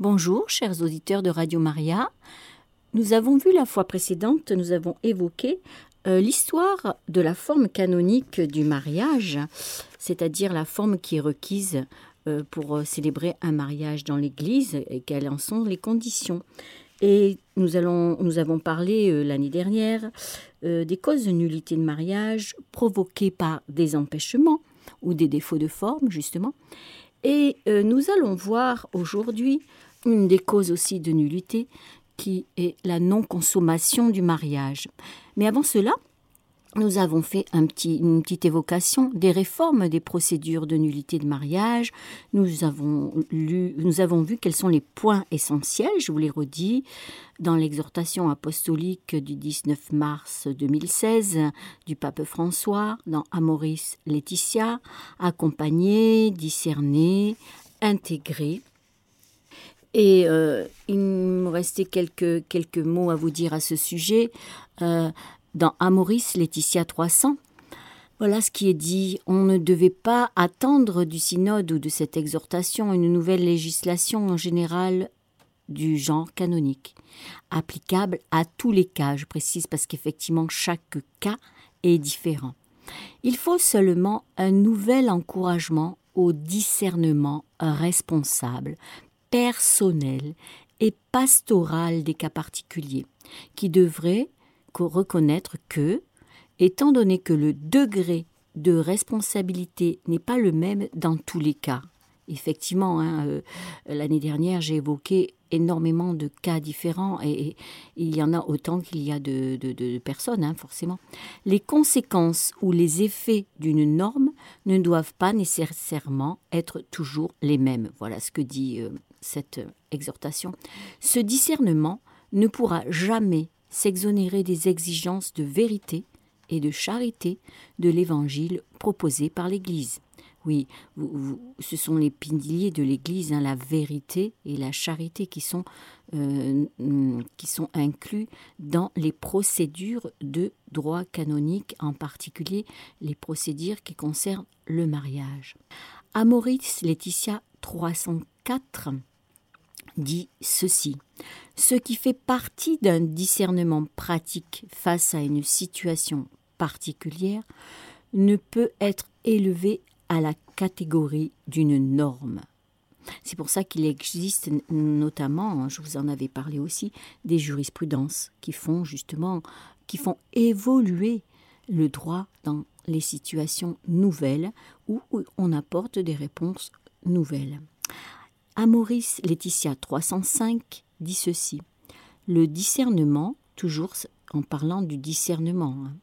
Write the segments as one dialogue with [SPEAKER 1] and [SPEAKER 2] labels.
[SPEAKER 1] Bonjour, chers auditeurs de Radio Maria. Nous avons vu la fois précédente, nous avons évoqué euh, l'histoire de la forme canonique du mariage, c'est-à-dire la forme qui est requise euh, pour euh, célébrer un mariage dans l'Église et quelles en sont les conditions. Et nous, avons parlé l'année dernière des causes de nullité de mariage provoquées par des empêchements ou des défauts de forme, justement. Et nous allons voir aujourd'hui une des causes aussi de nullité qui est la non-consommation du mariage. Mais avant cela, nous avons fait une petite évocation des réformes des procédures de nullité de mariage. Nous avons, lu, nous avons vu quels sont les points essentiels, je vous les redis, dans l'exhortation apostolique du 19 mars 2016 du pape François, dans Amoris Laetitia, accompagner, discerner, intégrer. Et euh, il me restait quelques, quelques mots à vous dire à ce sujet. Euh, dans Amoris Laetitia 300, voilà ce qui est dit. On ne devait pas attendre du synode ou de cette exhortation une nouvelle législation en général du genre canonique, applicable à tous les cas, je précise parce qu'effectivement chaque cas est différent. Il faut seulement un nouvel encouragement au discernement responsable personnel et pastoral des cas particuliers, qui devrait reconnaître que, étant donné que le degré de responsabilité n'est pas le même dans tous les cas, effectivement, hein, euh, l'année dernière, j'ai évoqué énormément de cas différents et, il y en a autant qu'il y a de, personnes, hein, forcément. Les conséquences ou les effets d'une norme ne doivent pas nécessairement être toujours les mêmes. Voilà ce que dit euh, cette exhortation. Ce discernement ne pourra jamais s'exonérer des exigences de vérité et de charité de l'Évangile proposé par l'Église. Oui, ce sont les piliers de l'Église, hein, la vérité et la charité qui sont, euh, qui sont inclus dans les procédures de droit canonique, en particulier les procédures qui concernent le mariage. Amoris Laetitia 304 dit ceci. Ce qui fait partie d'un discernement pratique face à une situation particulière ne peut être élevé à la catégorie d'une norme. C'est pour ça qu'il existe notamment, je vous en avais parlé aussi, des jurisprudences qui font justement, qui font évoluer le droit dans les situations nouvelles où on apporte des réponses nouvelles. Amoris Laetitia 305 dit ceci Le discernement, toujours en parlant du discernement, hein,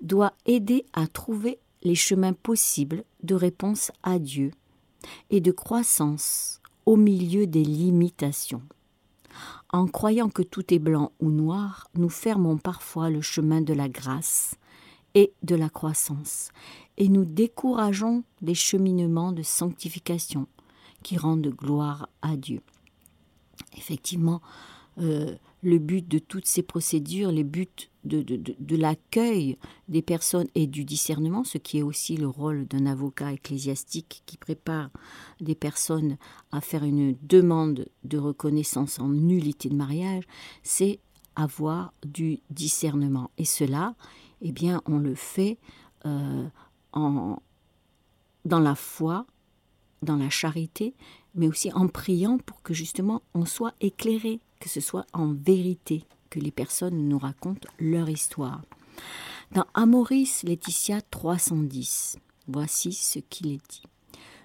[SPEAKER 1] doit aider à trouver les chemins possibles de réponse à Dieu et de croissance au milieu des limitations. En croyant que tout est blanc ou noir, nous fermons parfois le chemin de la grâce et de la croissance, et nous décourageons des cheminements de sanctification qui rendent gloire à Dieu. Effectivement, euh, le but de toutes ces procédures, les buts de, de, l'accueil des personnes et du discernement, ce qui est aussi le rôle d'un avocat ecclésiastique qui prépare des personnes à faire une demande de reconnaissance en nullité de mariage, c'est avoir du discernement. Et cela, eh bien, on le fait euh, en, dans la foi, dans la charité, mais aussi en priant pour que justement on soit éclairé, que ce soit en vérité, que les personnes nous racontent leur histoire. Dans Amoris Laetitia 310, voici ce qu'il est dit.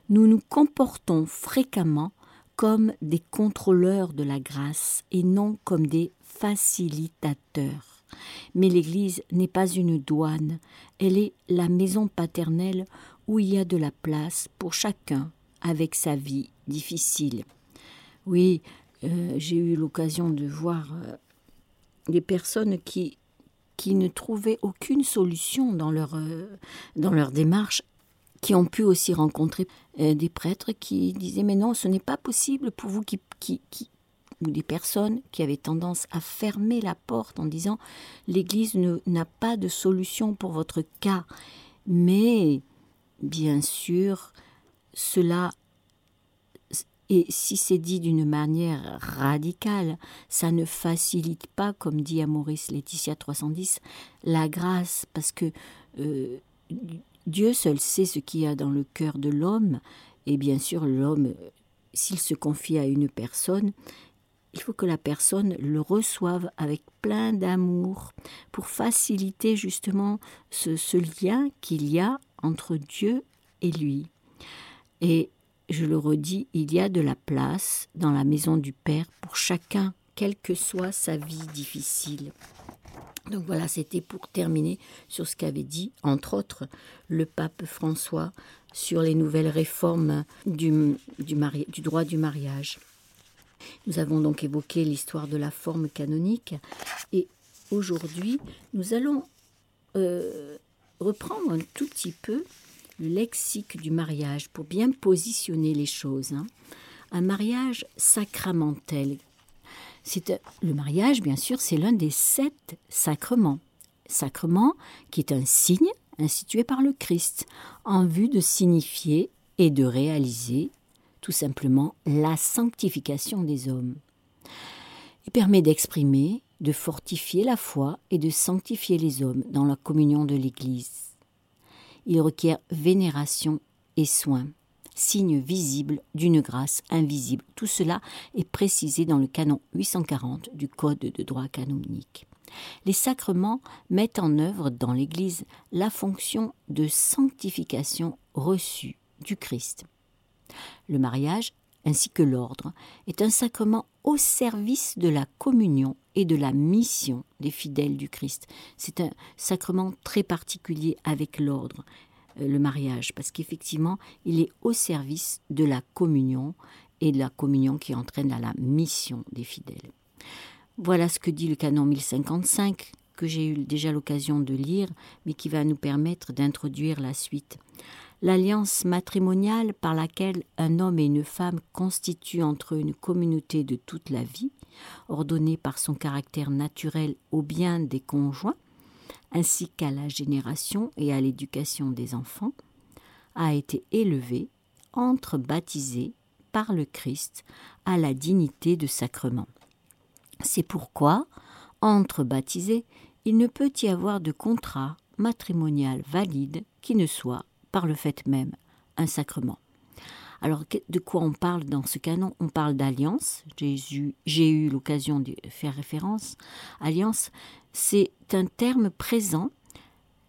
[SPEAKER 1] Nous nous comportons fréquemment comme des contrôleurs de la grâce et non comme des facilitateurs. Mais l'Église n'est pas une douane, elle est la maison paternelle où il y a de la place pour chacun avec sa vie difficile. Oui, euh, j'ai eu l'occasion de voir euh, des personnes qui, qui ne trouvaient aucune solution dans leur, euh, dans leur démarche, qui ont pu aussi rencontrer des prêtres qui disaient mais non, ce n'est pas possible pour vous qui, qui, qui ou des personnes qui avaient tendance à fermer la porte en disant l'Église n'a pas de solution pour votre cas. Mais bien sûr, cela Et si c'est dit d'une manière radicale, ça ne facilite pas, comme dit à Maurice Laetitia 310, la grâce, parce que euh, Dieu seul sait ce qu'il y a dans le cœur de l'homme, et bien sûr l'homme, s'il se confie à une personne, il faut que la personne le reçoive avec plein d'amour pour faciliter justement ce, ce lien qu'il y a entre Dieu et lui. Et je le redis, il y a de la place dans la maison du Père pour chacun, quelle que soit sa vie difficile. Donc voilà, c'était pour terminer sur ce qu'avait dit, entre autres, le pape François sur les nouvelles réformes du, du, droit du mariage. Nous avons donc évoqué l'histoire de la forme canonique et aujourd'hui, nous allons euh, reprendre un tout petit peu le lexique du mariage pour bien positionner les choses. Hein. Un mariage sacramentel. C'est le mariage, bien sûr, c'est l'un des sept sacrements. Sacrement qui est un signe institué par le Christ en vue de signifier et de réaliser tout simplement la sanctification des hommes. Il permet d'exprimer, de fortifier la foi et de sanctifier les hommes dans la communion de l'Église il requiert vénération et soin, signe visible d'une grâce invisible. Tout cela est précisé dans le canon 840 du Code de droit canonique. Les sacrements mettent en œuvre dans l'Église la fonction de sanctification reçue du Christ. Le mariage, ainsi que l'ordre, est un sacrement au service de la communion de la mission des fidèles du Christ. C'est un sacrement très particulier avec l'ordre, euh, le mariage, parce qu'effectivement, il est au service de la communion et de la communion qui entraîne à la mission des fidèles. Voilà ce que dit le canon 1055 que j'ai eu déjà l'occasion de lire, mais qui va nous permettre d'introduire la suite. L'alliance matrimoniale par laquelle un homme et une femme constituent entre eux une communauté de toute la vie, ordonnée par son caractère naturel au bien des conjoints, ainsi qu'à la génération et à l'éducation des enfants, a été élevée entre baptisés par le Christ à la dignité de sacrement. C'est pourquoi, entre baptisés, il ne peut y avoir de contrat matrimonial valide qui ne soit, par le fait même, un sacrement. Alors, de quoi on parle dans ce canon? On parle d'alliance. J'ai eu l'occasion de faire référence. Alliance, c'est un terme présent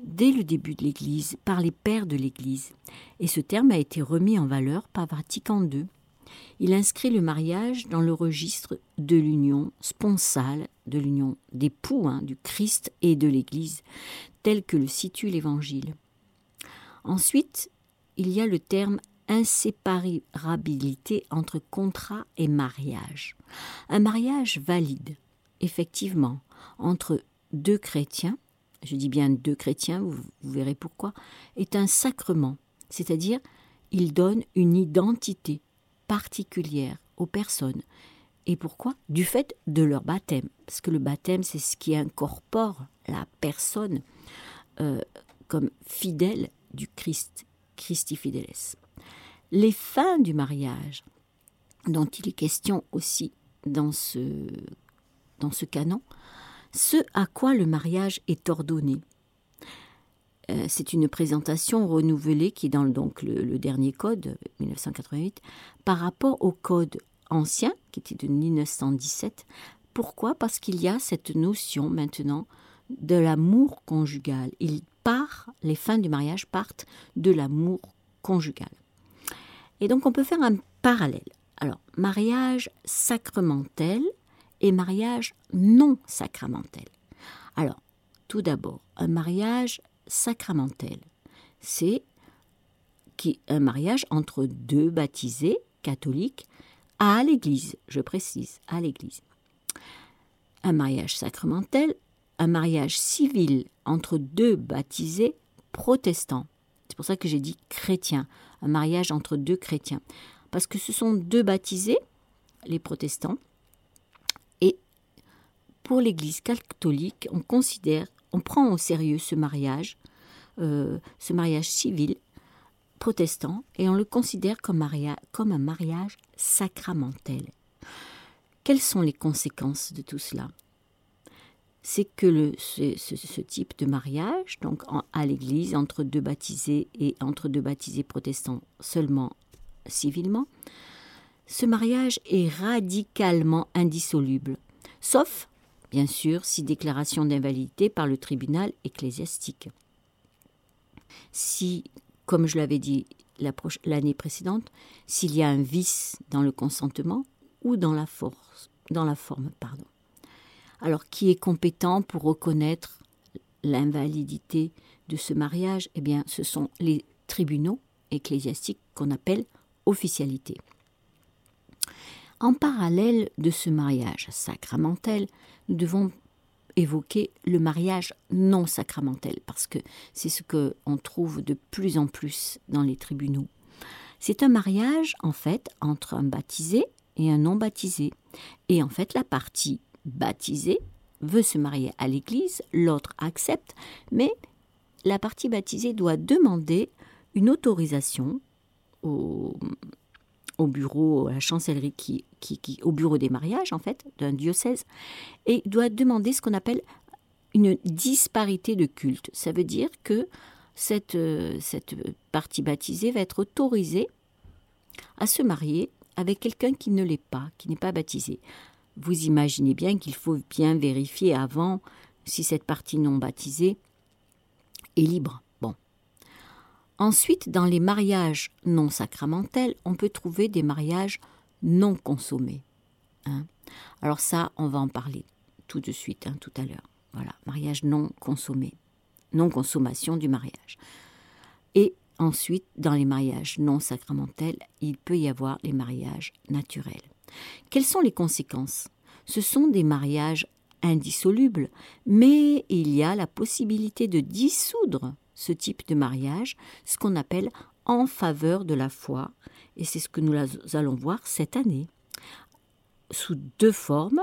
[SPEAKER 1] dès le début de l'Église par les pères de l'Église. Et ce terme a été remis en valeur par Vatican II. Il inscrit le mariage dans le registre de l'union sponsale, de l'union d'époux hein, du Christ et de l'Église, tel que le situe l'Évangile. Ensuite, il y a le terme inséparabilité entre contrat et mariage. Un mariage valide, effectivement, entre deux chrétiens, je dis bien deux chrétiens, vous, verrez pourquoi, est un sacrement, c'est-à-dire il donne une identité particulière aux personnes. Et pourquoi? Du fait de leur baptême. Parce que le baptême, c'est ce qui incorpore la personne euh, comme fidèle du Christ, Christi Fideles les fins du mariage, dont il est question aussi dans ce, canon, ce à quoi le mariage est ordonné. Euh, c'est une présentation renouvelée qui est dans le, dernier code, 1988, par rapport au code ancien, qui était de 1917. Pourquoi? Parce qu'il y a cette notion maintenant de l'amour conjugal. Il part, les fins du mariage partent de l'amour conjugal. Et donc on peut faire un parallèle. Alors, mariage sacramentel et mariage non sacramentel. Alors, tout d'abord, un mariage sacramentel, c'est un mariage entre deux baptisés catholiques à l'Église, je précise, à l'Église. Un mariage sacramentel, un mariage civil entre deux baptisés protestants. C'est pour ça que j'ai dit chrétien un mariage entre deux chrétiens. Parce que ce sont deux baptisés, les protestants, et pour l'Église catholique, on considère, on prend au sérieux ce mariage, euh, ce mariage civil, protestant et on le considère comme, comme un mariage sacramentel. Quelles sont les conséquences de tout cela? C'est que ce, type de mariage, donc à l'église, entre deux baptisés et entre deux baptisés protestants seulement civilement, ce mariage est radicalement indissoluble, sauf, bien sûr, si déclaration d'invalidité par le tribunal ecclésiastique. Si, comme je l'avais dit l'année précédente, s'il y a un vice dans le consentement ou dans la force, dans la forme, pardon. Alors, qui est compétent pour reconnaître l'invalidité de ce mariage? Eh bien, ce sont les tribunaux ecclésiastiques qu'on appelle officialité. En parallèle de ce mariage sacramentel, nous devons évoquer le mariage non sacramentel, parce que c'est ce qu'on trouve de plus en plus dans les tribunaux. C'est un mariage, en fait, entre un baptisé et un non baptisé. Et en fait, la partie baptisé veut se marier à l'église, l'autre accepte, mais la partie baptisée doit demander une autorisation au, bureau, à la chancellerie, au bureau des mariages, en fait, d'un diocèse, et doit demander ce qu'on appelle une disparité de culte. Ça veut dire que cette, cette partie baptisée va être autorisée à se marier avec quelqu'un qui ne l'est pas, qui n'est pas baptisé vous imaginez bien qu'il faut bien vérifier avant si cette partie non baptisée est libre. Bon. Ensuite, dans les mariages non sacramentels, on peut trouver des mariages non consommés. Hein. Alors ça, on va en parler tout de suite, hein, tout à l'heure. Voilà, mariage non consommé, non consommation du mariage. Et ensuite, dans les mariages non sacramentels, il peut y avoir les mariages naturels. Quelles sont les conséquences? Ce sont des mariages indissolubles, mais il y a la possibilité de dissoudre ce type de mariage, ce qu'on appelle en faveur de la foi, et c'est ce que nous allons voir cette année. Sous deux formes.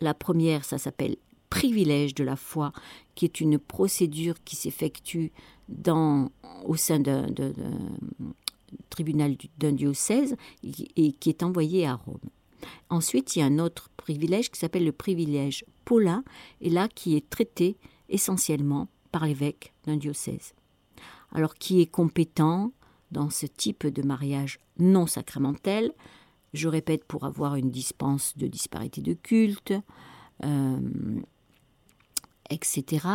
[SPEAKER 1] La première, ça s'appelle privilège de la foi, qui est une procédure qui s'effectue au sein d'un tribunal d'un diocèse et qui est envoyé à Rome. Ensuite, il y a un autre privilège qui s'appelle le privilège paulin, et là qui est traité essentiellement par l'évêque d'un diocèse. Alors, qui est compétent dans ce type de mariage non sacramentel Je répète, pour avoir une dispense de disparité de culte, euh, etc.,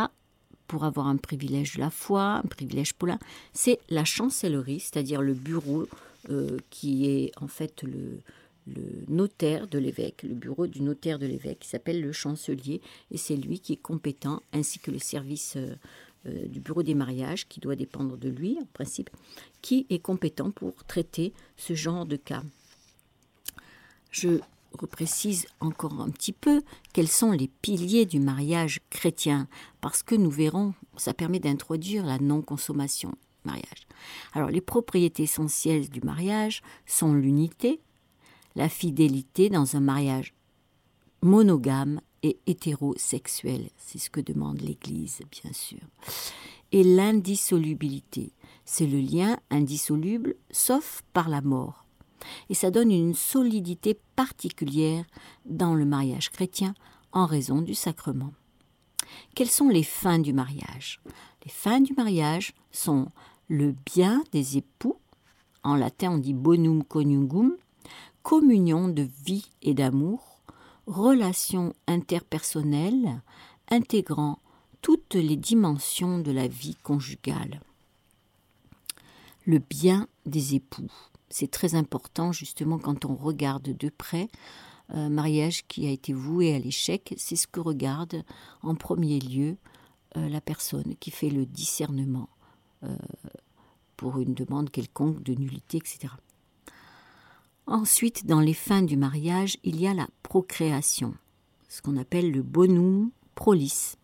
[SPEAKER 1] pour avoir un privilège de la foi, un privilège paulin, c'est la chancellerie, c'est-à-dire le bureau euh, qui est en fait le, le notaire de l'évêque, le bureau du notaire de l'évêque, qui s'appelle le chancelier, et c'est lui qui est compétent, ainsi que le service euh, euh, du bureau des mariages, qui doit dépendre de lui, en principe, qui est compétent pour traiter ce genre de cas. Je reprécise encore un petit peu quels sont les piliers du mariage chrétien, parce que nous verrons, ça permet d'introduire la non-consommation mariage. Alors les propriétés essentielles du mariage sont l'unité, la fidélité dans un mariage monogame et hétérosexuel. C'est ce que demande l'Église, bien sûr. Et l'indissolubilité, c'est le lien indissoluble sauf par la mort. Et ça donne une solidité particulière dans le mariage chrétien en raison du sacrement. Quelles sont les fins du mariage? Les fins du mariage sont le bien des époux, en latin on dit bonum conjugum, communion de vie et d'amour, relation interpersonnelle intégrant toutes les dimensions de la vie conjugale. Le bien des époux, c'est très important justement quand on regarde de près un mariage qui a été voué à l'échec, c'est ce que regarde en premier lieu euh, la personne qui fait le discernement euh, pour une demande quelconque de nullité, etc. Ensuite, dans les fins du mariage, il y a la procréation, ce qu'on appelle le bonum prolis.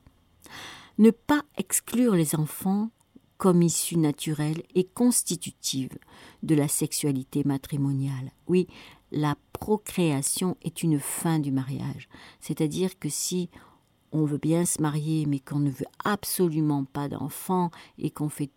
[SPEAKER 1] Ne pas exclure les enfants comme issue naturelle et constitutive de la sexualité matrimoniale. Oui, la procréation est une fin du mariage. C'est-à-dire que si on veut bien se marier mais qu'on ne veut absolument pas d'enfants et qu'on fait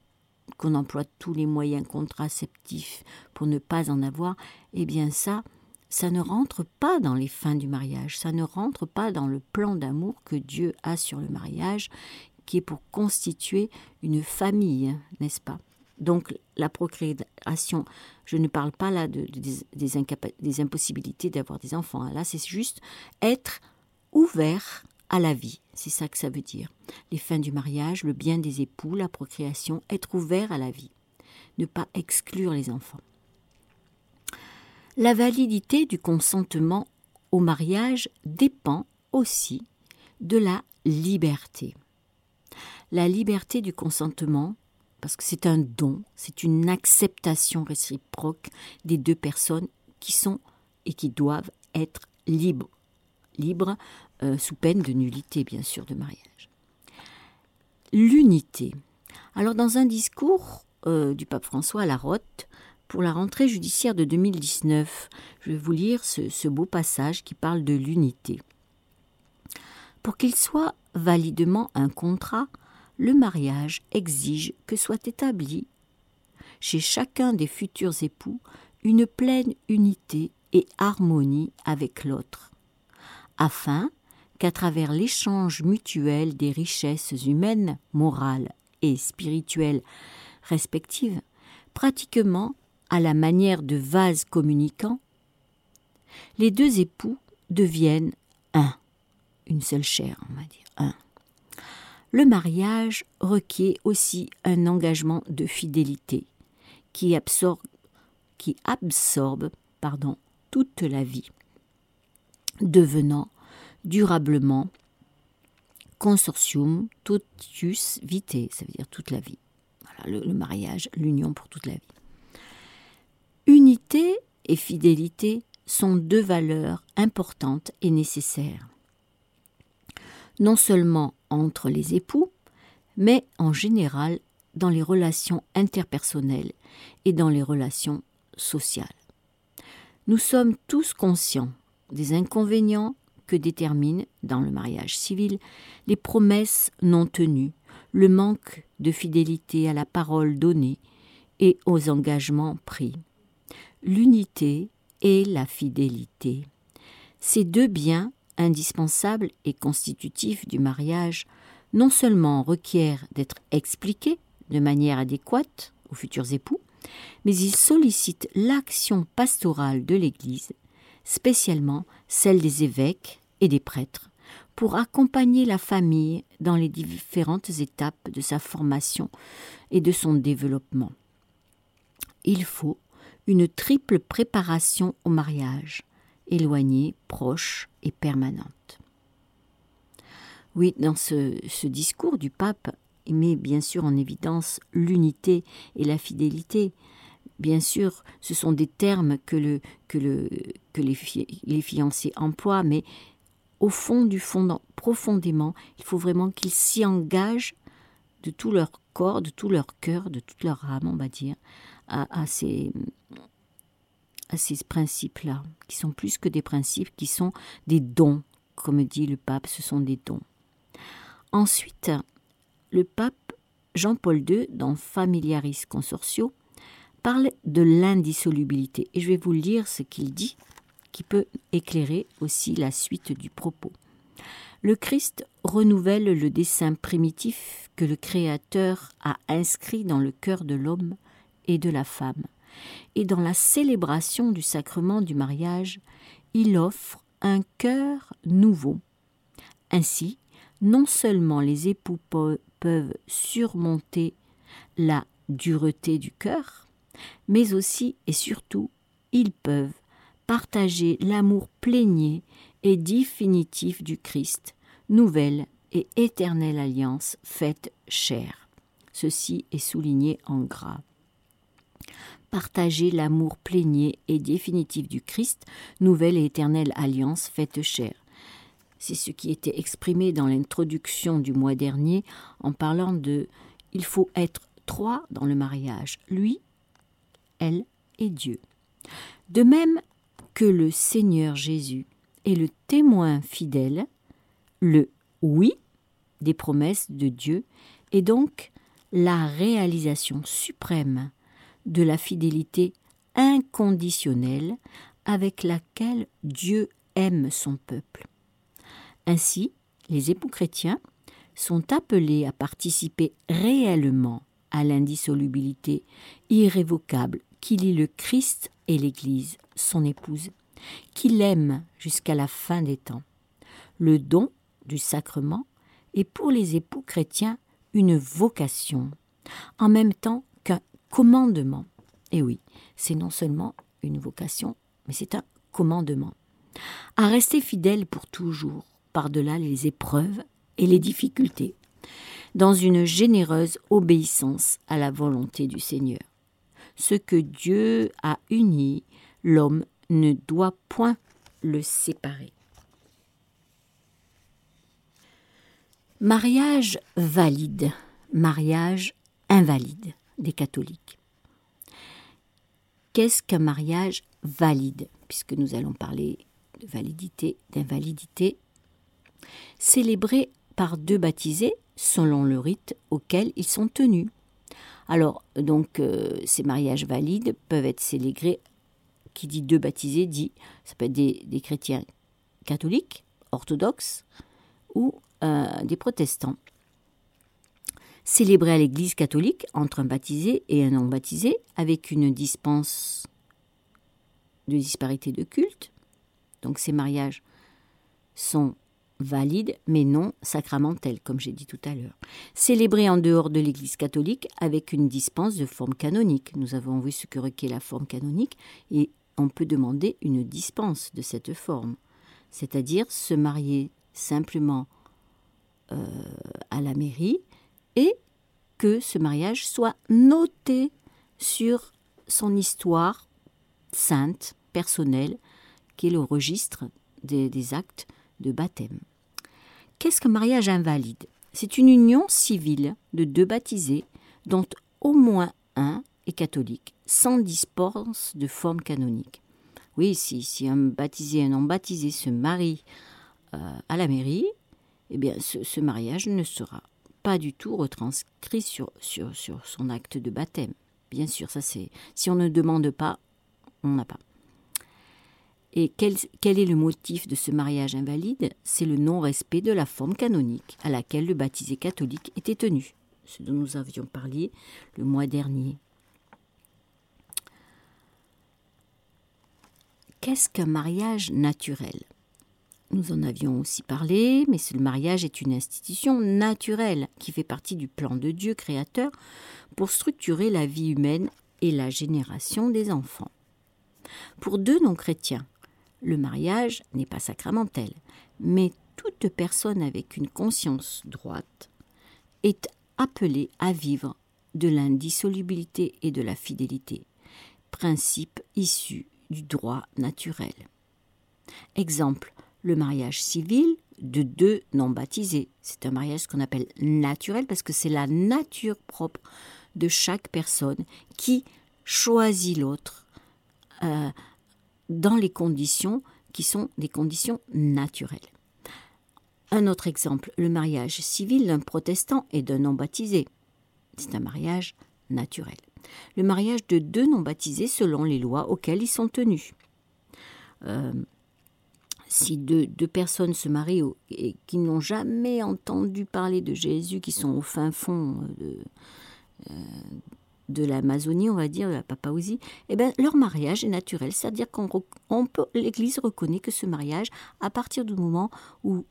[SPEAKER 1] qu'on emploie tous les moyens contraceptifs pour ne pas en avoir, eh bien ça, ça ne rentre pas dans les fins du mariage, ça ne rentre pas dans le plan d'amour que Dieu a sur le mariage, qui est pour constituer une famille, n'est-ce pas? Donc la procréation, je ne parle pas là de, des, des, impossibilités d'avoir des enfants, hein. là c'est juste être ouvert à la vie, c'est ça que ça veut dire. Les fins du mariage, le bien des époux, la procréation, être ouvert à la vie, ne pas exclure les enfants. La validité du consentement au mariage dépend aussi de la liberté. La liberté du consentement, parce que c'est un don, c'est une acceptation réciproque des deux personnes qui sont et qui doivent être libres, libres euh, sous peine de nullité, bien sûr, de mariage. L'unité. Alors, dans un discours euh, du pape François à la Rotte, pour la rentrée judiciaire de 2019. Je vais vous lire ce, beau passage qui parle de l'unité. Pour qu'il soit validement un contrat, le mariage exige que soit établi chez chacun des futurs époux une pleine unité et harmonie avec l'autre, afin qu'à travers l'échange mutuel des richesses humaines, morales et spirituelles respectives, pratiquement à la manière de vase communicant, les deux époux deviennent un, une seule chair, on va dire, un. Le mariage requiert aussi un engagement de fidélité qui absorbe, qui absorbe pardon, toute la vie, devenant durablement consortium totius vitae, ça veut dire toute la vie. Voilà, le mariage, l'union pour toute la vie. Unité et fidélité sont deux valeurs importantes et nécessaires, non seulement entre les époux, mais en général dans les relations interpersonnelles et dans les relations sociales. Nous sommes tous conscients des inconvénients que déterminent, dans le mariage civil, les promesses non tenues, le manque de fidélité à la parole donnée et aux engagements pris l'unité et la fidélité. Ces deux biens indispensables et constitutifs du mariage non seulement requièrent d'être expliqués de manière adéquate aux futurs époux, mais ils sollicitent l'action pastorale de l'Église, spécialement celle des évêques et des prêtres, pour accompagner la famille dans les différentes étapes de sa formation et de son développement. Il faut une triple préparation au mariage, éloignée, proche et permanente. Oui, dans ce, discours du pape, il met bien sûr en évidence l'unité et la fidélité. Bien sûr, ce sont des termes que, le, que, le, que les, les fiancés emploient, mais au fond du fond, profondément, il faut vraiment qu'ils s'y engagent de tout leur corps, de tout leur cœur, de toute leur âme, on va dire, à, ces, à ces principes-là, qui sont plus que des principes, qui sont des dons, comme dit le pape, ce sont des dons. Ensuite, le pape Jean-Paul II, dans Familiaris Consortio, parle de l'indissolubilité. Et je vais vous lire ce qu'il dit, qui peut éclairer aussi la suite du propos. Le Christ renouvelle le dessein primitif que le Créateur a inscrit dans le cœur de l'homme et de la femme. Et dans la célébration du sacrement du mariage, il offre un cœur nouveau. Ainsi, non seulement les époux peuvent surmonter la dureté du cœur, mais aussi et surtout, ils peuvent partager l'amour plénier et définitif du Christ, nouvelle et éternelle alliance faite chère. Ceci est souligné en gras partager l'amour plénier et définitif du Christ, nouvelle et éternelle alliance faite chère. C'est ce qui était exprimé dans l'introduction du mois dernier en parlant de il faut être trois dans le mariage, lui, elle et Dieu. De même que le Seigneur Jésus est le témoin fidèle, le oui des promesses de Dieu, et donc la réalisation suprême de la fidélité inconditionnelle avec laquelle Dieu aime son peuple. Ainsi, les époux chrétiens sont appelés à participer réellement à l'indissolubilité irrévocable qui lie le Christ et l'Église, son épouse, qui l'aime jusqu'à la fin des temps. Le don du sacrement est pour les époux chrétiens une vocation, en même temps qu'un commandement. Et oui, c'est non seulement une vocation, mais c'est un commandement. À rester fidèle pour toujours, par-delà les épreuves et les difficultés, dans une généreuse obéissance à la volonté du Seigneur. Ce que Dieu a uni, l'homme ne doit point le séparer. Mariage valide, mariage invalide des catholiques. Qu'est-ce qu'un mariage valide Puisque nous allons parler de validité, d'invalidité? Célébré par deux baptisés selon le rite auquel ils sont tenus. Alors, donc, euh, ces mariages valides peuvent être célébrés, qui dit deux baptisés, dit, ça peut être des, chrétiens catholiques, orthodoxes, ou euh, des protestants. Célébrés à l'Église catholique entre un baptisé et un non baptisé, avec une dispense de disparité de culte. Donc ces mariages sont valide mais non sacramentelle, comme j'ai dit tout à l'heure. Célébré en dehors de l'Église catholique avec une dispense de forme canonique. Nous avons vu ce que requiert la forme canonique et on peut demander une dispense de cette forme, c'est-à-dire se marier simplement euh, à la mairie et que ce mariage soit noté sur son histoire sainte, personnelle, qui est le registre des actes de baptême. Qu'est-ce qu'un mariage invalide? C'est une union civile de deux baptisés dont au moins un est catholique, sans dispense de forme canonique. Oui, si, si un baptisé et un non baptisé se marient euh, à la mairie, eh bien ce, mariage ne sera pas du tout retranscrit sur, sur, sur son acte de baptême. Bien sûr, ça c'est. Si on ne demande pas, on n'a pas. Et quel, est le motif de ce mariage invalide? C'est le non-respect de la forme canonique à laquelle le baptisé catholique était tenu, ce dont nous avions parlé le mois dernier. Qu'est-ce qu'un mariage naturel? Nous en avions aussi parlé, mais le mariage est une institution naturelle qui fait partie du plan de Dieu créateur pour structurer la vie humaine et la génération des enfants. Pour deux non-chrétiens, le mariage n'est pas sacramentel, mais toute personne avec une conscience droite est appelée à vivre de l'indissolubilité et de la fidélité, principe issu du droit naturel. Exemple, le mariage civil de deux non baptisés. C'est un mariage qu'on appelle naturel parce que c'est la nature propre de chaque personne qui choisit l'autre euh, dans les conditions qui sont des conditions naturelles. Un autre exemple, le mariage civil d'un protestant et d'un non-baptisé. C'est un mariage naturel. Le mariage de deux non-baptisés selon les lois auxquelles ils sont tenus. Euh, si deux, personnes se marient et qui n'ont jamais entendu parler de Jésus, qui sont au fin fond de, euh, de l'Amazonie, on va dire, de la Papouasie, eh ben, leur mariage est naturel. C'est-à-dire qu'on l'Église reconnaît que ce mariage, à partir du moment où,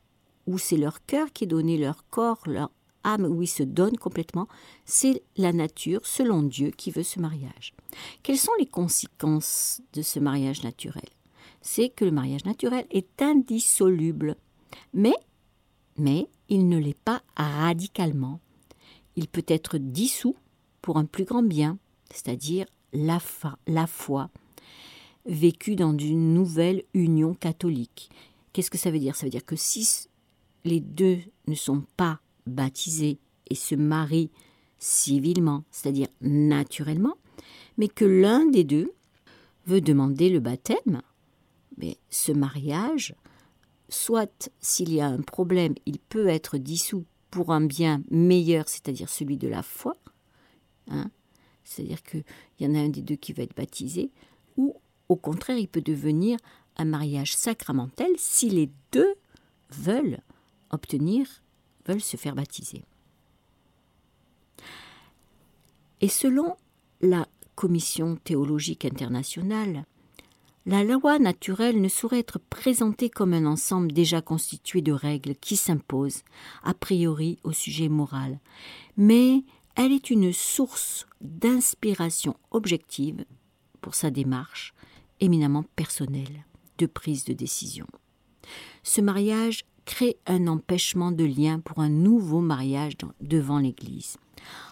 [SPEAKER 1] où c'est leur cœur qui est donné, leur corps, leur âme, où ils se donnent complètement, c'est la nature, selon Dieu, qui veut ce mariage. Quelles sont les conséquences de ce mariage naturel? C'est que le mariage naturel est indissoluble, mais, mais il ne l'est pas radicalement. Il peut être dissous pour un plus grand bien, c'est-à-dire la, la foi, vécue dans une nouvelle union catholique. Qu'est-ce que ça veut dire? Ça veut dire que si les deux ne sont pas baptisés et se marient civilement, c'est-à-dire naturellement, mais que l'un des deux veut demander le baptême, mais ce mariage, soit s'il y a un problème, il peut être dissous pour un bien meilleur, c'est-à-dire celui de la foi, Hein. C'est-à-dire qu'il y en a un des deux qui va être baptisé, ou au contraire, il peut devenir un mariage sacramentel si les deux veulent obtenir, veulent se faire baptiser. Et selon la Commission théologique internationale, la loi naturelle ne saurait être présentée comme un ensemble déjà constitué de règles qui s'imposent a priori au sujet moral, mais elle est une source d'inspiration objective pour sa démarche éminemment personnelle de prise de décision. Ce mariage crée un empêchement de lien pour un nouveau mariage devant l'Église.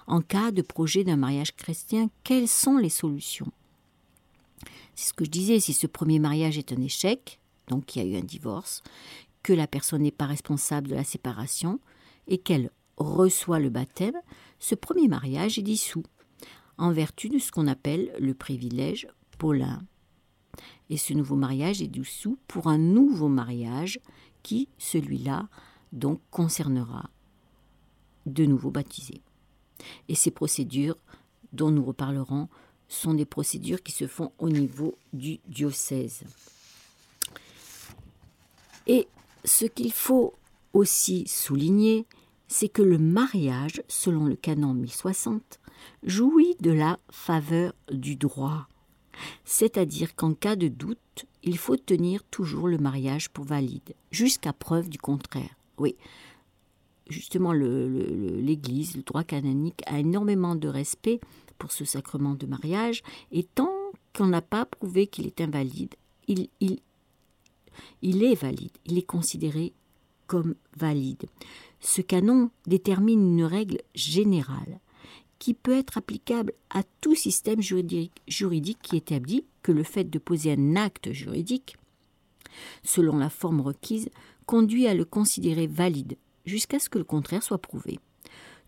[SPEAKER 1] En cas de projet d'un mariage chrétien, quelles sont les solutions? C'est ce que je disais, si ce premier mariage est un échec, donc il y a eu un divorce, que la personne n'est pas responsable de la séparation et qu'elle reçoit le baptême, ce premier mariage est dissous, en vertu de ce qu'on appelle le privilège paulin. Et ce nouveau mariage est dissous pour un nouveau mariage qui, celui-là, donc concernera de nouveaux baptisés. Et ces procédures, dont nous reparlerons, sont des procédures qui se font au niveau du diocèse. Et ce qu'il faut aussi souligner, c'est que le mariage, selon le canon 1060, jouit de la faveur du droit. C'est-à-dire qu'en cas de doute, il faut tenir toujours le mariage pour valide, jusqu'à preuve du contraire. Oui, justement, l'Église, le, droit canonique a énormément de respect pour ce sacrement de mariage, et tant qu'on n'a pas prouvé qu'il est invalide, il est valide, il est considéré comme valide. Ce canon détermine une règle générale qui peut être applicable à tout système juridique, juridique qui établit que le fait de poser un acte juridique, selon la forme requise, conduit à le considérer valide jusqu'à ce que le contraire soit prouvé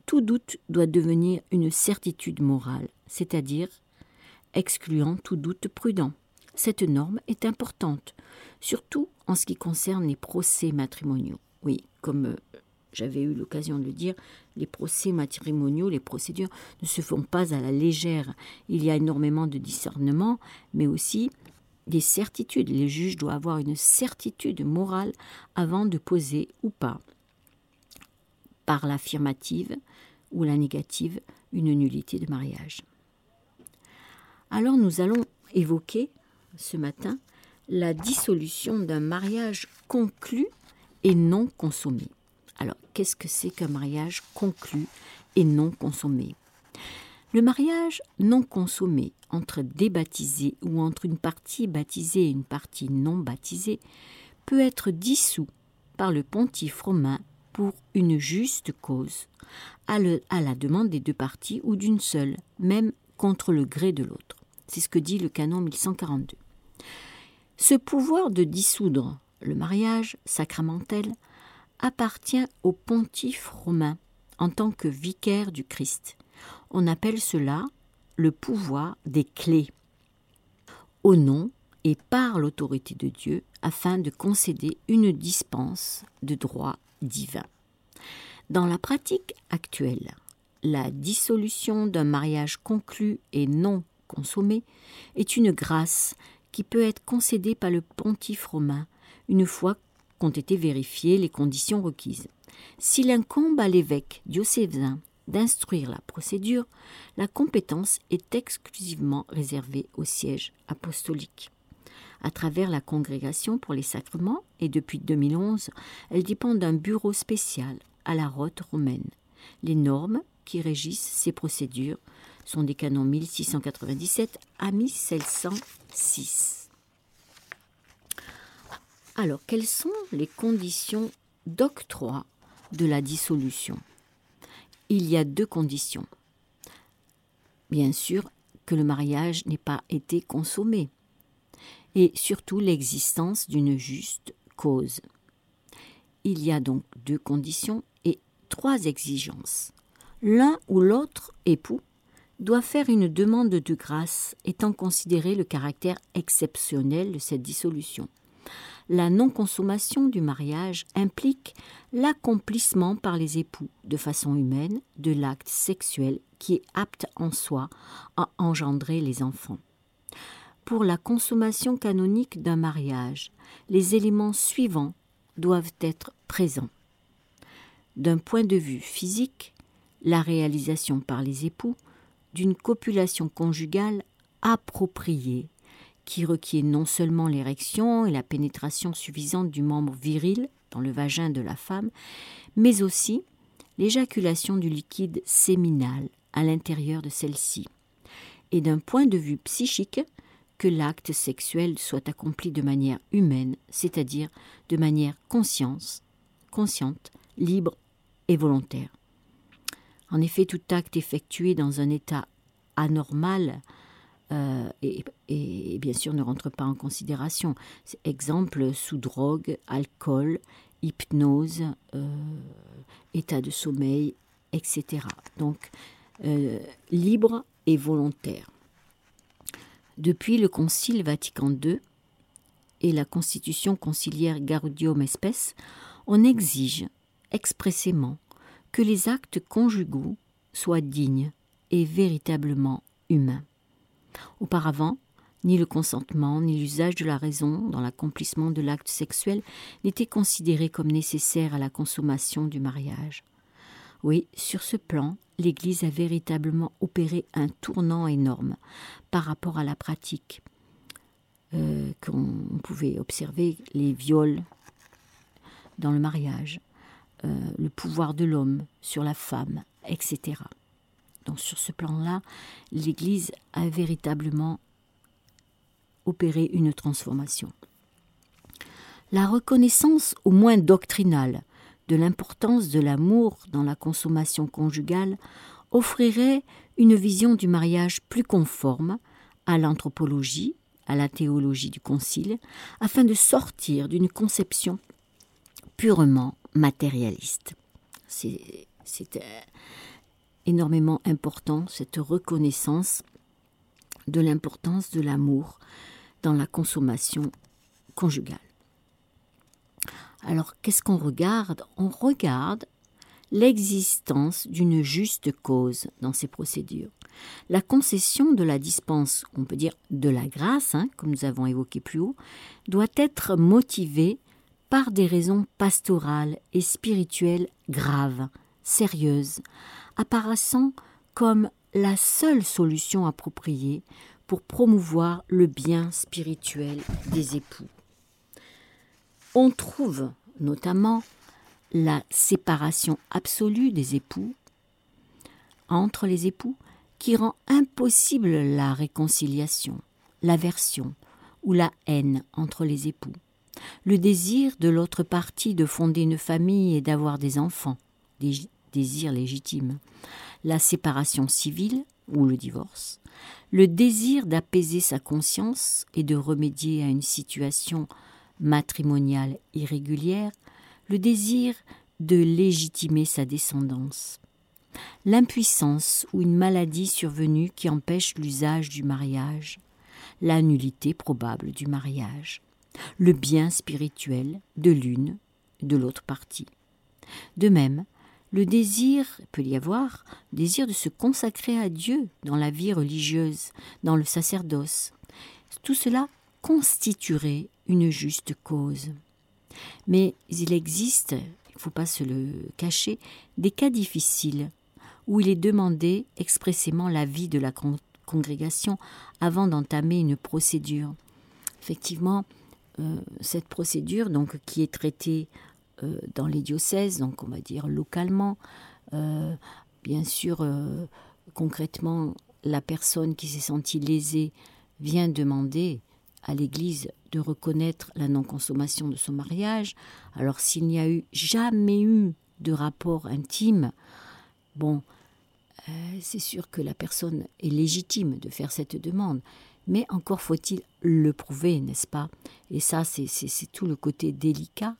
[SPEAKER 1] tout doute doit devenir une certitude morale, c'est-à-dire excluant tout doute prudent. Cette norme est importante, surtout en ce qui concerne les procès matrimoniaux. Oui, comme euh, j'avais eu l'occasion de le dire, les procès matrimoniaux, les procédures ne se font pas à la légère. Il y a énormément de discernement, mais aussi des certitudes. Les juges doivent avoir une certitude morale avant de poser ou pas, par l'affirmative, ou la négative, une nullité de mariage. Alors nous allons évoquer ce matin la dissolution d'un mariage conclu et non consommé. Alors qu'est-ce que c'est qu'un mariage conclu et non consommé? Le mariage non consommé entre des ou entre une partie baptisée et une partie non baptisée peut être dissous par le pontife romain pour une juste cause, à, la demande des deux parties ou d'une seule, même contre le gré de l'autre. C'est ce que dit le canon 1142. Ce pouvoir de dissoudre le mariage sacramentel appartient au pontife romain en tant que vicaire du Christ. On appelle cela le pouvoir des clés, au nom et par l'autorité de Dieu, afin de concéder une dispense de droit divin. Dans la pratique actuelle, la dissolution d'un mariage conclu et non consommé est une grâce qui peut être concédée par le pontife romain une fois qu'ont été vérifiées les conditions requises. S'il incombe à l'évêque diocésain d'instruire la procédure, la compétence est exclusivement réservée au siège apostolique à travers la Congrégation pour les sacrements et depuis 2011, elle dépend d'un bureau spécial à la rote romaine. Les normes qui régissent ces procédures sont des canons 1697 à 1706. Alors, quelles sont les conditions d'octroi de la dissolution? Il y a deux conditions. Bien sûr que le mariage n'ait pas été consommé et surtout l'existence d'une juste cause. Il y a donc deux conditions et trois exigences. L'un ou l'autre époux doit faire une demande de grâce étant considéré le caractère exceptionnel de cette dissolution. La non-consommation du mariage implique l'accomplissement par les époux, de façon humaine, de l'acte sexuel qui est apte en soi à engendrer les enfants. Pour la consommation canonique d'un mariage, les éléments suivants doivent être présents. D'un point de vue physique, la réalisation par les époux d'une copulation conjugale appropriée qui requiert non seulement l'érection et la pénétration suffisante du membre viril dans le vagin de la femme, mais aussi l'éjaculation du liquide séminal à l'intérieur de celle-ci, et d'un point de vue psychique, que l'acte sexuel soit accompli de manière humaine, c'est-à-dire de manière consciente, libre et volontaire. En effet, tout acte effectué dans un état anormal euh, et, bien sûr ne rentre pas en considération. Exemple sous drogue, alcool, hypnose, euh, état de sommeil, etc. Donc euh, libre et volontaire. Depuis le Concile Vatican II et la Constitution conciliaire Gaudium Espèce, on exige expressément que les actes conjugaux soient dignes et véritablement humains. Auparavant, ni le consentement, ni l'usage de la raison dans l'accomplissement de l'acte sexuel n'étaient considérés comme nécessaires à la consommation du mariage. Oui, sur ce plan, l'Église a véritablement opéré un tournant énorme par rapport à la pratique euh, qu'on pouvait observer, les viols dans le mariage, euh, le pouvoir de l'homme sur la femme, etc. Donc sur ce plan-là, l'Église a véritablement opéré une transformation. La reconnaissance, au moins doctrinale, de l'importance de l'amour dans la consommation conjugale offrirait une vision du mariage plus conforme à l'anthropologie, à la théologie du Concile, afin de sortir d'une conception purement matérialiste. C'est énormément important, cette reconnaissance de l'importance de l'amour dans la consommation conjugale. Alors qu'est-ce qu'on regarde? On regarde l'existence d'une juste cause dans ces procédures. La concession de la dispense, on peut dire de la grâce, hein, comme nous avons évoqué plus haut, doit être motivée par des raisons pastorales et spirituelles graves, sérieuses, apparaissant comme la seule solution appropriée pour promouvoir le bien spirituel des époux. On trouve notamment la séparation absolue des époux entre les époux qui rend impossible la réconciliation, l'aversion ou la haine entre les époux, le désir de l'autre partie de fonder une famille et d'avoir des enfants, désir légitime, la séparation civile ou le divorce, le désir d'apaiser sa conscience et de remédier à une situation matrimoniale irrégulière, le désir de légitimer sa descendance, l'impuissance ou une maladie survenue qui empêche l'usage du mariage, la nullité probable du mariage, le bien spirituel de l'une de l'autre partie. De même, le désir, peut y avoir, désir de se consacrer à Dieu dans la vie religieuse, dans le sacerdoce. Tout cela constituerait une juste cause. Mais il existe, il ne faut pas se le cacher, des cas difficiles où il est demandé expressément l'avis de la congrégation avant d'entamer une procédure. Effectivement, euh, cette procédure, donc, qui est traitée dans les diocèses, donc on va dire localement. Euh, bien sûr, euh, concrètement, la personne qui s'est sentie lésée vient demander à l'Église de reconnaître la non-consommation de son mariage. Alors s'il n'y a eu jamais eu de rapport intime, bon, c'est sûr que la personne est légitime de faire cette demande, mais encore faut-il le prouver, n'est-ce pas? Et ça, c'est tout le côté délicat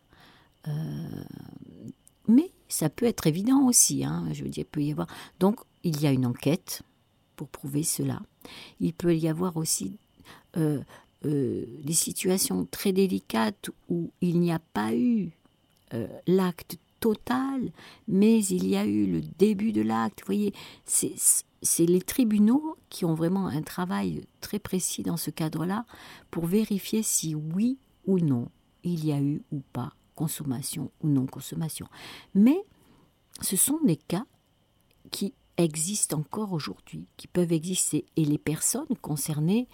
[SPEAKER 1] euh, mais ça peut être évident aussi. Hein, je veux dire, il peut y avoir. Donc, il y a une enquête pour prouver cela. Il peut y avoir aussi euh, des situations très délicates où il n'y a pas eu l'acte total, mais il y a eu le début de l'acte. Vous voyez, c'est les tribunaux qui ont vraiment un travail très précis dans ce cadre-là pour vérifier si oui ou non il y a eu ou pas consommation ou non consommation. Mais ce sont des cas qui existent encore aujourd'hui, qui peuvent exister. Et les personnes concernées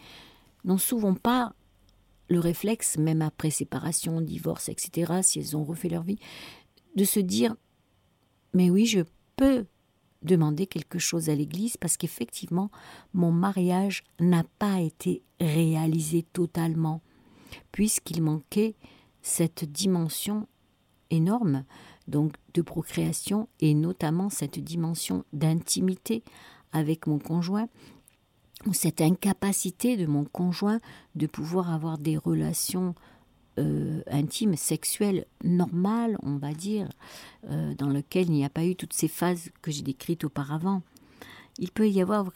[SPEAKER 1] n'ont souvent pas le réflexe, même après séparation, divorce, etc., si elles ont refait leur vie, de se dire Mais oui, je peux demander quelque chose à l'Église parce qu'effectivement, mon mariage n'a pas été réalisé totalement, puisqu'il manquait cette dimension énorme donc de procréation et notamment cette dimension d'intimité avec mon conjoint ou cette incapacité de mon conjoint de pouvoir avoir des relations euh, intime, sexuelle, normale, on va dire, euh, dans lequel il n'y a pas eu toutes ces phases que j'ai décrites auparavant. Il peut y avoir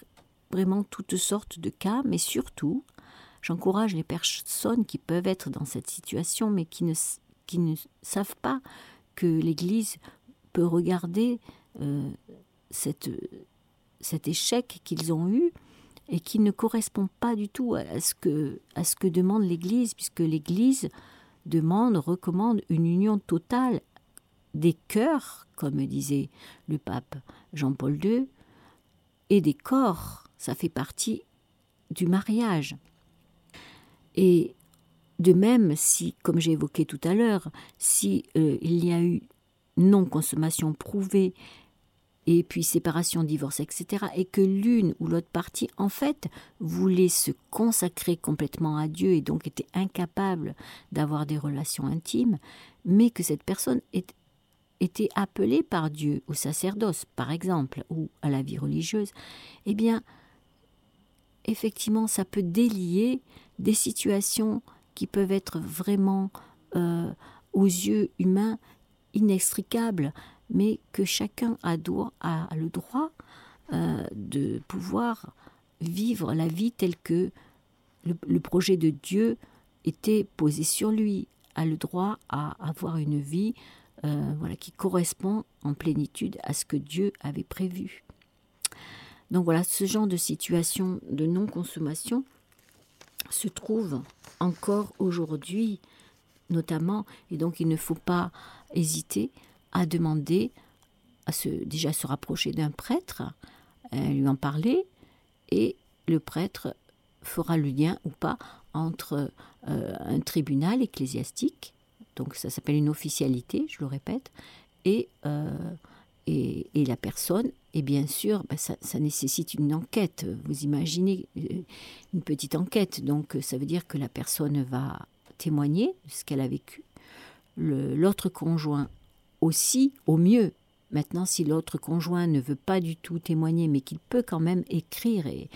[SPEAKER 1] vraiment toutes sortes de cas, mais surtout, j'encourage les personnes qui peuvent être dans cette situation, mais qui ne, savent pas que l'Église peut regarder euh, cet échec qu'ils ont eu et qui ne correspond pas du tout à ce que demande l'Église, puisque l'Église demande, recommande une union totale des cœurs, comme disait le pape Jean-Paul II, et des corps. Ça fait partie du mariage. Et de même, si, comme j'ai évoqué tout à l'heure, si euh, il y a eu non-consommation prouvée et puis séparation, divorce, etc., et que l'une ou l'autre partie, en fait, voulait se consacrer complètement à Dieu et donc était incapable d'avoir des relations intimes, mais que cette personne était appelée par Dieu au sacerdoce, par exemple, ou à la vie religieuse, eh bien, effectivement, ça peut délier des situations qui peuvent être vraiment, euh, aux yeux humains, inextricables mais que chacun a, le droit euh, de pouvoir vivre la vie telle que le, projet de Dieu était posé sur lui, a le droit à avoir une vie euh, voilà, qui correspond en plénitude à ce que Dieu avait prévu. Donc voilà, ce genre de situation de non-consommation se trouve encore aujourd'hui, notamment, et donc il ne faut pas hésiter à demander à se, déjà se rapprocher d'un prêtre, euh, lui en parler, et le prêtre fera le lien ou pas entre euh, un tribunal ecclésiastique, donc ça s'appelle une officialité, je le répète, et, euh, et, la personne, et bien sûr, ben, ça, nécessite une enquête, vous imaginez, une petite enquête, donc ça veut dire que la personne va témoigner de ce qu'elle a vécu, l'autre conjoint aussi au mieux. Maintenant, si l'autre conjoint ne veut pas du tout témoigner, mais qu'il peut quand même écrire et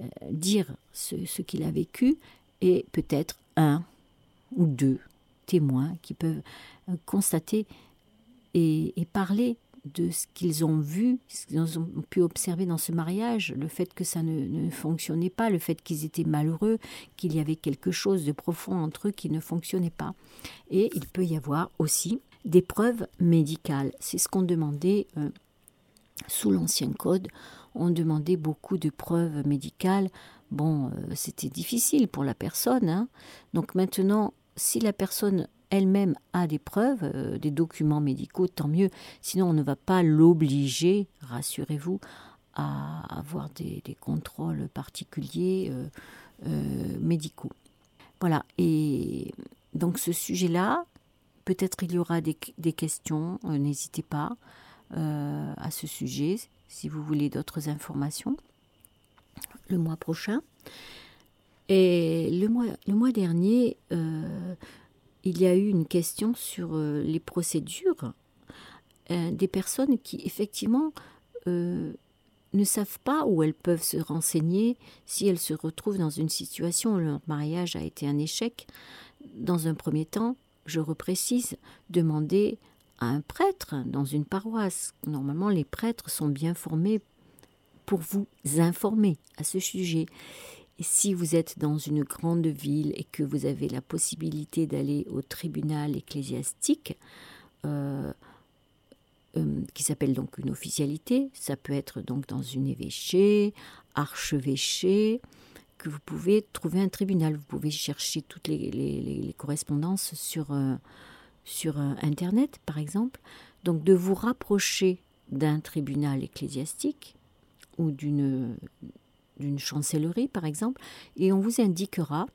[SPEAKER 1] euh, dire ce, qu'il a vécu, et peut-être un ou deux témoins qui peuvent euh, constater et, parler de ce qu'ils ont vu, ce qu'ils ont pu observer dans ce mariage, le fait que ça ne, fonctionnait pas, le fait qu'ils étaient malheureux, qu'il y avait quelque chose de profond entre eux qui ne fonctionnait pas. Et il peut y avoir aussi des preuves médicales. C'est ce qu'on demandait euh, sous l'ancien code. On demandait beaucoup de preuves médicales. Bon, euh, c'était difficile pour la personne. Hein. Donc maintenant, si la personne elle-même a des preuves, euh, des documents médicaux, tant mieux. Sinon, on ne va pas l'obliger, rassurez-vous, à avoir des, contrôles particuliers médicaux. Voilà. Et donc ce sujet-là, Peut-être il y aura des, questions, euh, n'hésitez pas euh, à ce sujet si vous voulez d'autres informations le mois prochain. Et le mois, dernier, euh, il y a eu une question sur les procédures des personnes qui effectivement ne savent pas où elles peuvent se renseigner si elles se retrouvent dans une situation où leur mariage a été un échec. Dans un premier temps, je reprécise, demander à un prêtre dans une paroisse. Normalement, les prêtres sont bien formés pour vous informer à ce sujet. Si vous êtes dans une grande ville et que vous avez la possibilité d'aller au tribunal ecclésiastique, euh, euh, qui s'appelle donc une officialité, ça peut être donc dans une évêché, archevêché, que vous pouvez trouver un tribunal. Vous pouvez chercher toutes les, correspondances sur, euh, sur Internet, par exemple. Donc de vous rapprocher d'un tribunal ecclésiastique ou d'une d'une chancellerie, par exemple, et on vous indiquera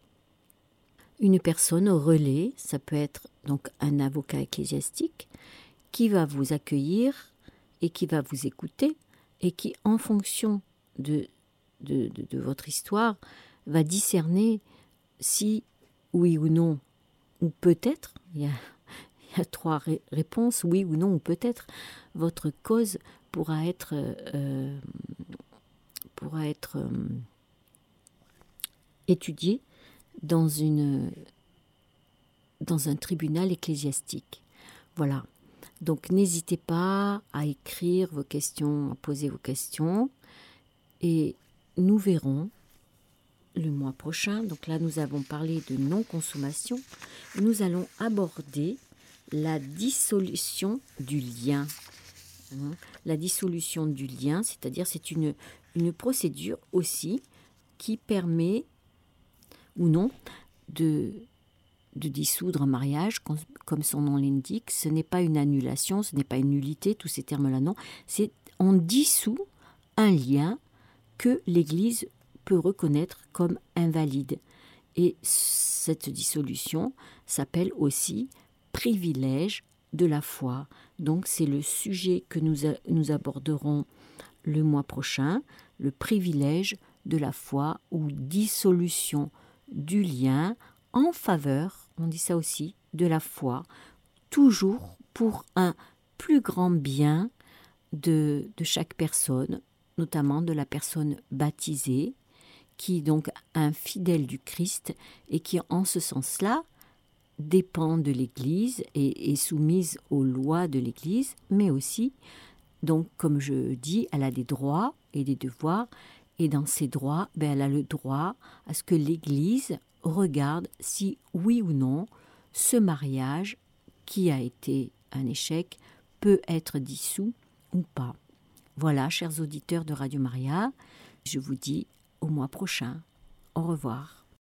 [SPEAKER 1] une personne au relais, ça peut être donc un avocat ecclésiastique, qui va vous accueillir et qui va vous écouter et qui, en fonction de, votre histoire, va discerner si, oui ou non, ou peut-être, il y a, il y a trois réponses, oui ou non, ou peut-être, votre cause pourra être euh, pourra être euh, étudié dans, un tribunal ecclésiastique. Voilà. Donc n'hésitez pas à écrire vos questions, à poser vos questions. Et nous verrons le mois prochain. Donc là, nous avons parlé de non-consommation. Nous allons aborder la dissolution du lien. Hein. La dissolution du lien, c'est-à-dire c'est une, procédure aussi qui permet ou non de, de dissoudre un mariage, comme son nom l'indique. Ce n'est pas une annulation, ce n'est pas une nullité, tous ces termes-là, non. C'est on dissout un lien que l'Église peut reconnaître comme invalide. Et cette dissolution s'appelle aussi privilège de la foi. Donc c'est le sujet que nous, nous aborderons le mois prochain le privilège de la foi ou dissolution du lien en faveur, on dit ça aussi, de la foi, toujours pour un plus grand bien de, de chaque personne, notamment de la personne baptisée, qui est donc un fidèle du Christ et qui en ce sens-là dépend de l'Église et est soumise aux lois de l'Église, mais aussi donc, comme je dis, elle a des droits et des devoirs. Et dans ces droits, ben, elle a le droit à ce que l'Église regarde si, oui ou non, ce mariage, qui a été un échec, peut être dissous ou pas. Voilà, chers auditeurs de Radio Maria, je vous dis au mois prochain. Au revoir.